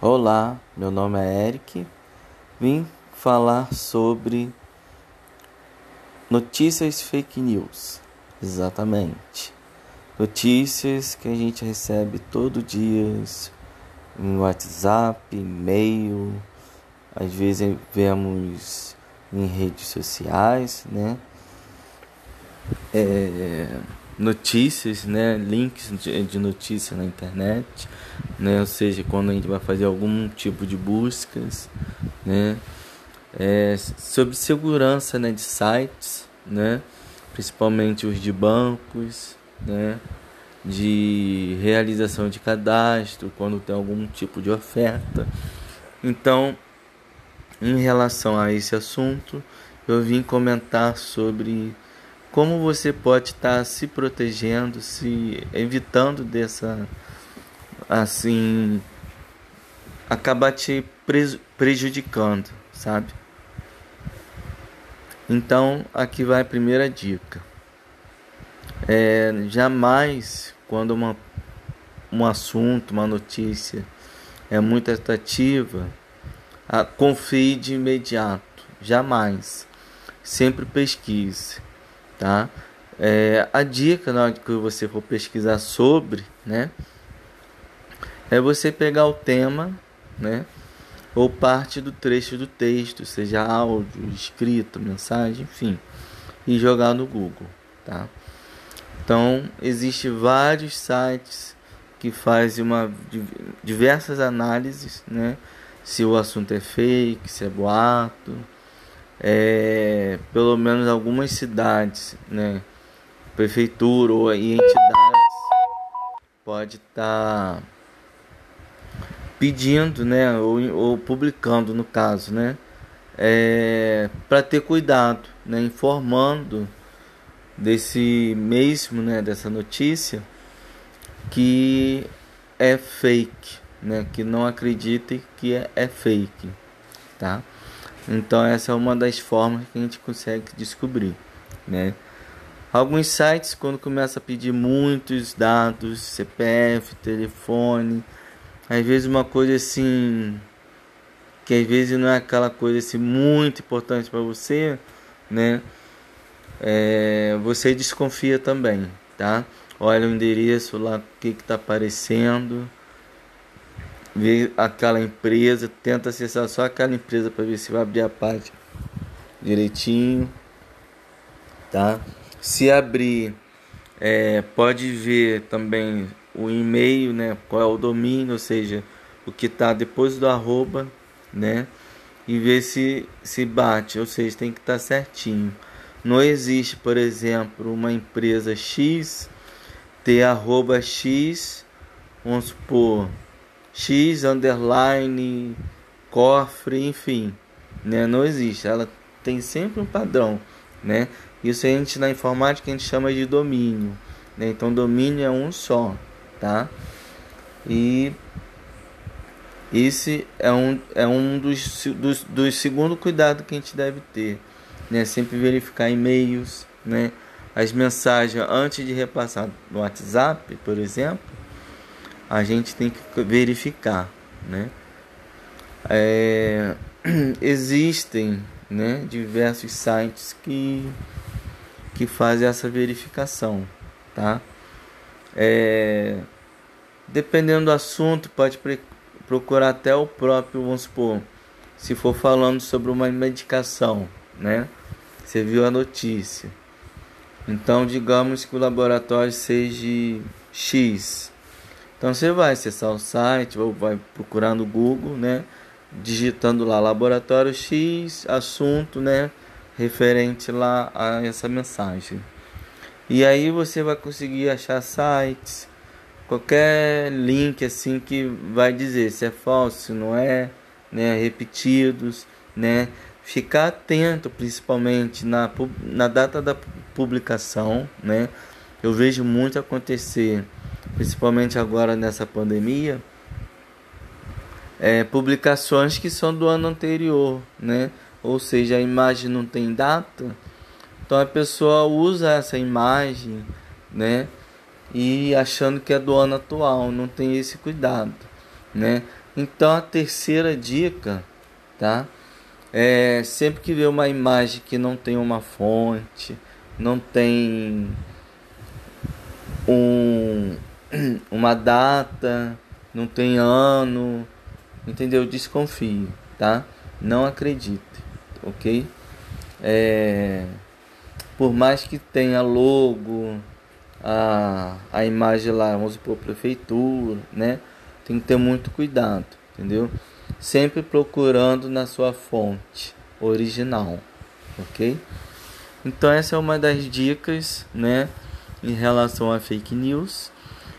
Olá, meu nome é Eric. Vim falar sobre notícias fake news. Exatamente. Notícias que a gente recebe todo dia em WhatsApp, e-mail, às vezes vemos em redes sociais, né? É, notícias, né? Links de notícia na internet, né? Ou seja, quando a gente vai fazer algum tipo de buscas, né? É, sobre segurança, né? De sites, né? Principalmente os de bancos, né? De realização de cadastro, quando tem algum tipo de oferta. Então, em relação a esse assunto, eu vim comentar sobre como você pode estar se protegendo, se evitando dessa assim acabar te prejudicando, sabe? Então, aqui vai a primeira dica. É, jamais quando uma, um assunto, uma notícia é muito atrativa, confie de imediato. Jamais. Sempre pesquise tá? É, a dica na hora que você for pesquisar sobre, né? É você pegar o tema, né? Ou parte do trecho do texto, seja áudio, escrito, mensagem, enfim, e jogar no Google, tá? Então, existe vários sites que fazem uma diversas análises, né? Se o assunto é fake, se é boato, é, pelo menos algumas cidades, né, prefeitura ou entidades pode estar tá pedindo, né, ou, ou, publicando no caso, né, é, para ter cuidado, né, informando desse mesmo, né, dessa notícia que é fake, né, que não acreditem que é, é fake, tá? Então essa é uma das formas que a gente consegue descobrir, né? Alguns sites quando começa a pedir muitos dados, CPF, telefone, às vezes uma coisa assim que às vezes não é aquela coisa assim muito importante para você, né? É, você desconfia também, tá? Olha o endereço lá, o que está aparecendo ver aquela empresa, tenta acessar só aquela empresa para ver se vai abrir a página direitinho, tá? Se abrir, é, pode ver também o e-mail, né? Qual é o domínio, ou seja, o que está depois do arroba, né? E ver se se bate, ou seja, tem que estar tá certinho. Não existe, por exemplo, uma empresa X ter arroba X, vamos supor, X underline cofre, enfim, né? Não existe. Ela tem sempre um padrão, né? Isso a gente na informática a gente chama de domínio, né? Então domínio é um só, tá? E esse é um, é um dos, dos, dos segundo cuidado que a gente deve ter, né? Sempre verificar e-mails, né? As mensagens antes de repassar no WhatsApp, por exemplo, a gente tem que verificar, né? É, existem, né, diversos sites que que fazem essa verificação, tá? É, dependendo do assunto, pode procurar até o próprio, vamos supor, se for falando sobre uma medicação, né? Você viu a notícia. Então, digamos que o laboratório seja X, então você vai acessar o site, ou vai procurar no Google, né? Digitando lá laboratório X, assunto, né? Referente lá a essa mensagem. E aí você vai conseguir achar sites, qualquer link assim que vai dizer se é falso, se não é, né? Repetidos, né? Ficar atento principalmente na, na data da publicação, né? Eu vejo muito acontecer principalmente agora nessa pandemia, é, publicações que são do ano anterior, né? Ou seja, a imagem não tem data, então a pessoa usa essa imagem, né? e achando que é do ano atual, não tem esse cuidado, né? Então a terceira dica, tá? É sempre que vê uma imagem que não tem uma fonte, não tem um, uma data, não tem ano, entendeu? Desconfie, tá? Não acredite, ok? É, por mais que tenha logo, a, a imagem lá, vamos supor, prefeitura, né? Tem que ter muito cuidado, entendeu? Sempre procurando na sua fonte original, ok? Então essa é uma das dicas, né, em relação a fake news.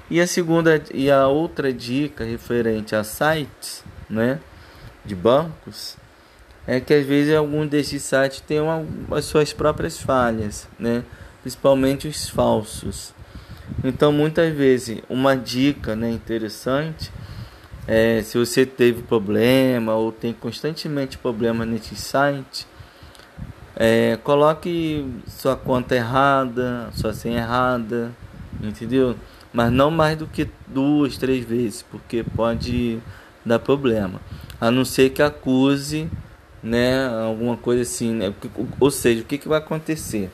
E a segunda e a outra dica referente a sites, né, de bancos, é que às vezes algum desses sites tem uma, as suas próprias falhas, né, principalmente os falsos. Então, muitas vezes, uma dica, né, interessante é se você teve problema ou tem constantemente problema nesse site, é, coloque sua conta errada, sua senha errada, entendeu? Mas não mais do que duas, três vezes, porque pode dar problema. A não ser que acuse, né, alguma coisa assim, né? Ou seja, o que, que vai acontecer?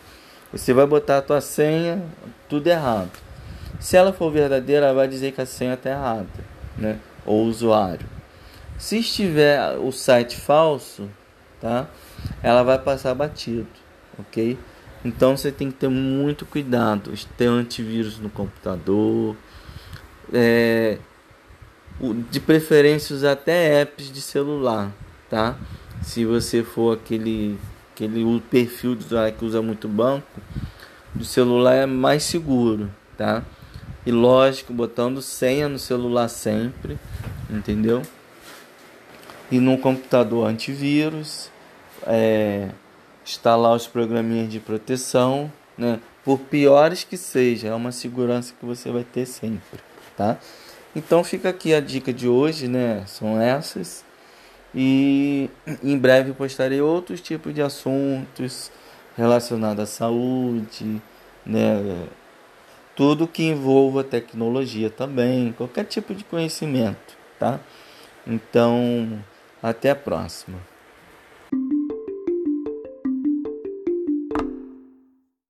Você vai botar a tua senha tudo errado. Se ela for verdadeira, ela vai dizer que a senha está errada, né? Ou usuário. Se estiver o site falso, tá? ela vai passar batido, ok? Então você tem que ter muito cuidado, ter antivírus no computador, é, de preferência usar até apps de celular, tá? Se você for aquele aquele perfil do usuário que usa muito banco, do celular é mais seguro, tá? E lógico, botando senha no celular sempre, entendeu? E no computador antivírus, é, instalar os programinhas de proteção, né? Por piores que seja, é uma segurança que você vai ter sempre, tá? Então fica aqui a dica de hoje, né? São essas. E em breve postarei outros tipos de assuntos relacionados à saúde, né? Tudo que envolva tecnologia também, qualquer tipo de conhecimento, tá? Então, até a próxima.